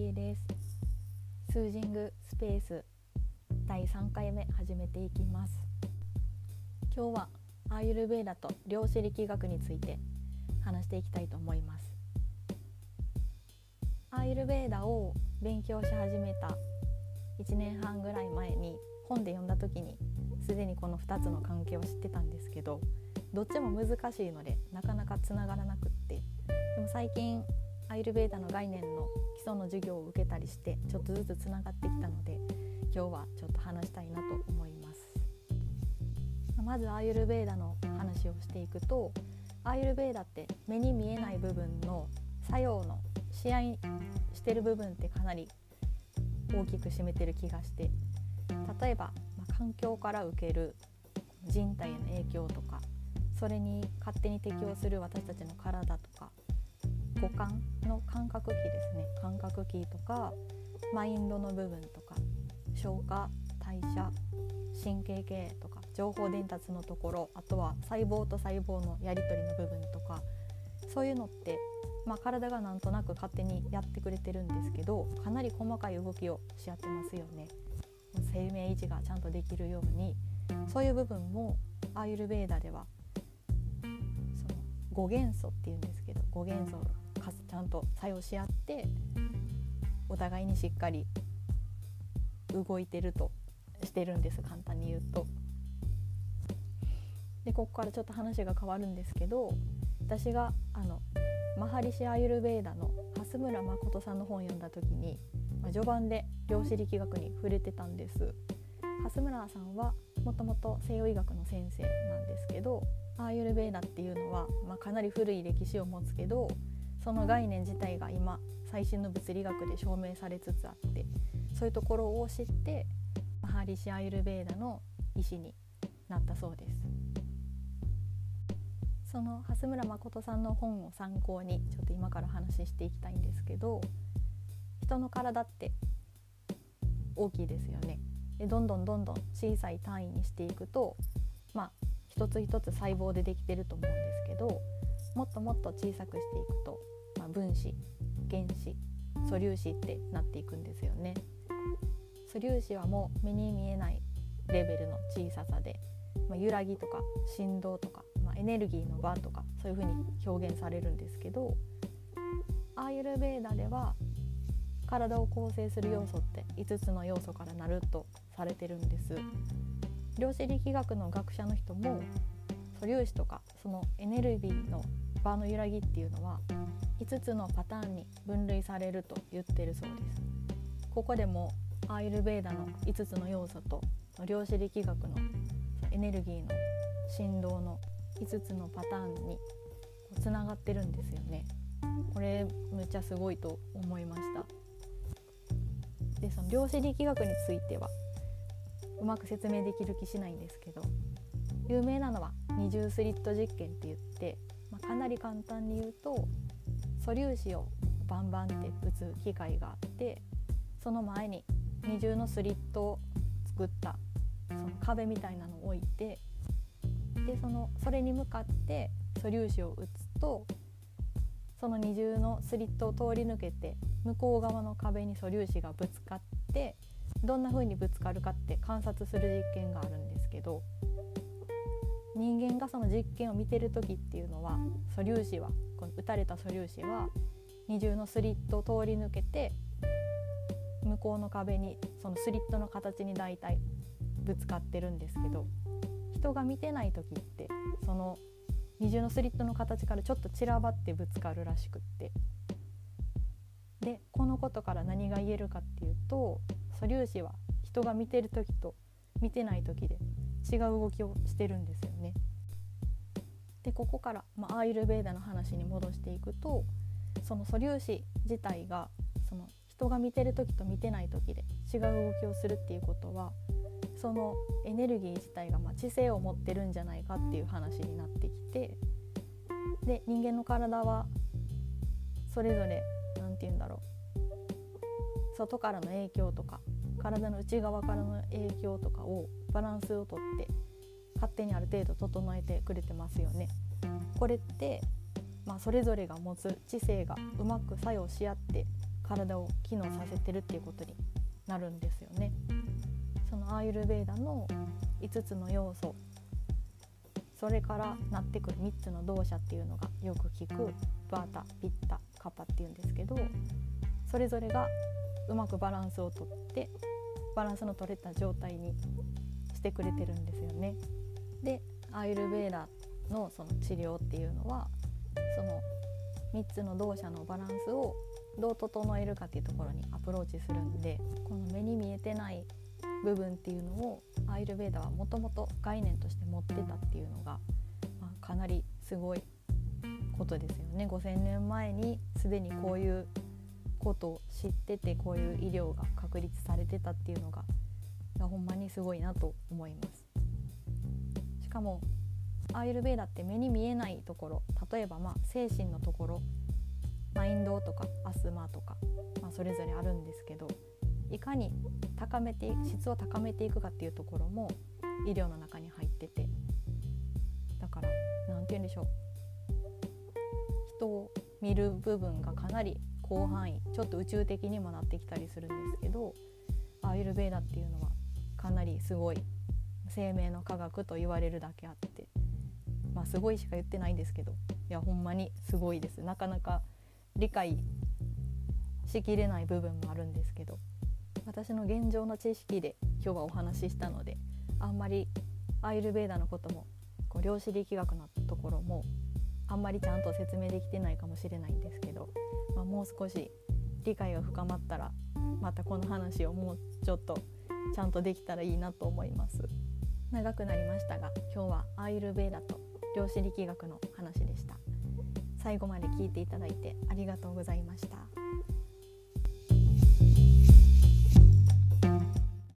りえですスージングスペース第3回目始めていきます。今日はアーユルベーダと量子力学について話していきたいと思います。アーユルベーダを勉強し始めた1年半ぐらい前に本で読んだ時にすでにこの2つの関係を知ってたんですけどどっちも難しいのでなかなかつながらなくって。でも最近アイルベーダの概念の基礎の授業を受けたりしてちょっとずつつながってきたので今日はちょっと話したいなと思います。まずアイルベーダの話をしていくとアイルベーダって目に見えない部分の作用の試合してる部分ってかなり大きく占めてる気がして例えば、まあ、環境から受ける人体への影響とかそれに勝手に適応する私たちの体とか五感の感覚器ですね感覚器とかマインドの部分とか消化代謝神経系とか情報伝達のところあとは細胞と細胞のやり取りの部分とかそういうのって、まあ、体がなんとなく勝手にやってくれてるんですけどかなり細かい動きをし合ってますよね。生命維持がちゃんとできるようにそういう部分もアーユルベーダではその5元素っていうんですけど5元素ちゃんと作用し合ってお互いにしっかり動いてるとしてるんです簡単に言うと。でここからちょっと話が変わるんですけど私があのマハリシ・アユルベーダの蓮村誠さんの本を読んだ時に、まあ、序盤で量子力学に触れてたんです。蓮村さんはもともと西洋医学の先生なんですけどアーユルベーダっていうのは、まあ、かなり古い歴史を持つけどその概念自体が今最新の物理学で証明されつつあってそういうところを知ってマハリシ・アユルベーダの医師になったそうです。その蓮村誠さんの本を参考にちょっと今から話していきたいんですけど人の体って大きいですよね。でどんどんどんどん小さい単位にしていくとまあ一つ一つ細胞でできてると思うんですけどもっともっと小さくしていくと、まあ、分子原子素粒子ってなっていくんですよね。素粒子はもう目に見えないレベルの小ささで、まあ、揺らぎとか振動とか、まあ、エネルギーの場とかそういうふうに表現されるんですけどアーユルベーダでは体を構成する要素って5つの要素からなるとされてるんです。量子力学の学者の人も素粒子とかそのエネルギーの場の揺らぎっていうのは5つのパターンに分類されると言ってるそうです。ここでもアーユルベーダの5つの要素と量子力学のエネルギーの振動の5つのパターンにつながってるんですよね。これむちゃすごいと思いました。でその量子力学についてはうまく説明できる気しないんですけど有名なのは二重スリット実験って言って、まあ、かなり簡単に言うと素粒子をバンバンって打つ機械があってその前に二重のスリットを作ったその壁みたいなのを置いてでそのそれに向かって素粒子を打つとその二重のスリットを通り抜けて向こう側の壁に素粒子がぶつかってどんな風にぶつかるかって観察する実験があるんですけど人間がその実験を見てる時っていうのは素粒子はこの打たれた素粒子は二重のスリットを通り抜けて向こうの壁にそのスリットの形に大体ぶつかってるんですけど人が見てない時ってその二重のスリットの形からちょっと散らばってぶつかるらしくって。でこのことから何が言えるかっていうと素粒子は人が見てる時と見てない時で違う動きをしてるんですよね。でここから、まあ、アーユルベーダの話に戻していくとその素粒子自体がその人が見てる時と見てない時で違う動きをするっていうことはそのエネルギー自体がま知性を持ってるんじゃないかっていう話になってきてで人間の体はそれぞれ何て言うんだろう外からの影響とか体の内側からの影響とかをバランスをとって勝手にある程度整えてくれてますよね。これって、まあ、それぞれが持つ知性がうまく作用し合って体を機能させてるっていうことになるんですよね。そのアーユルベーダの5つの要素それからなってくる3つの動作っていうのがよく聞くバータピッタカパっていうんですけどそれぞれがうまくバランスをとってバランスの取れた状態にしてくれてるんですよね。でアイルベーダのその治療っていうのはその3つの動作のバランスをどう整えるかっていうところにアプローチするんでこの目に見えてない部分っていうのをアイルベーダはもともと概念として持ってたっていうのが、まあ、かなりすごいことですよね5,000年前にすでにこういうことを知っててこういう医療が確立されてたっていうのがほんまにすごいなと思います。しかもアイルベーダって目に見えないところ例えばまあ精神のところマインドとかアスマとか、まあ、それぞれあるんですけどいかに高めて質を高めていくかっていうところも医療の中に入っててだから何て言うんでしょう人を見る部分がかなり広範囲ちょっと宇宙的にもなってきたりするんですけどアイルベーダっていうのはかなりすごい生命の科学と言われるだけあってまあすごいしか言ってないんですけどいやほんまにすごいです。なかなか理解しきれない部分もあるんですけど私の現状の知識で今日はお話ししたのであんまりアイルベーダのこともこう量子力学のところもあんまりちゃんと説明できてないかもしれないんですけど、まあ、もう少し理解が深まったらまたこの話をもうちょっとちゃんとできたらいいなと思います。長くなりましたが今日はアイルベーダと量子力学の話でした。最後まで聞いていただいてありがとうございました。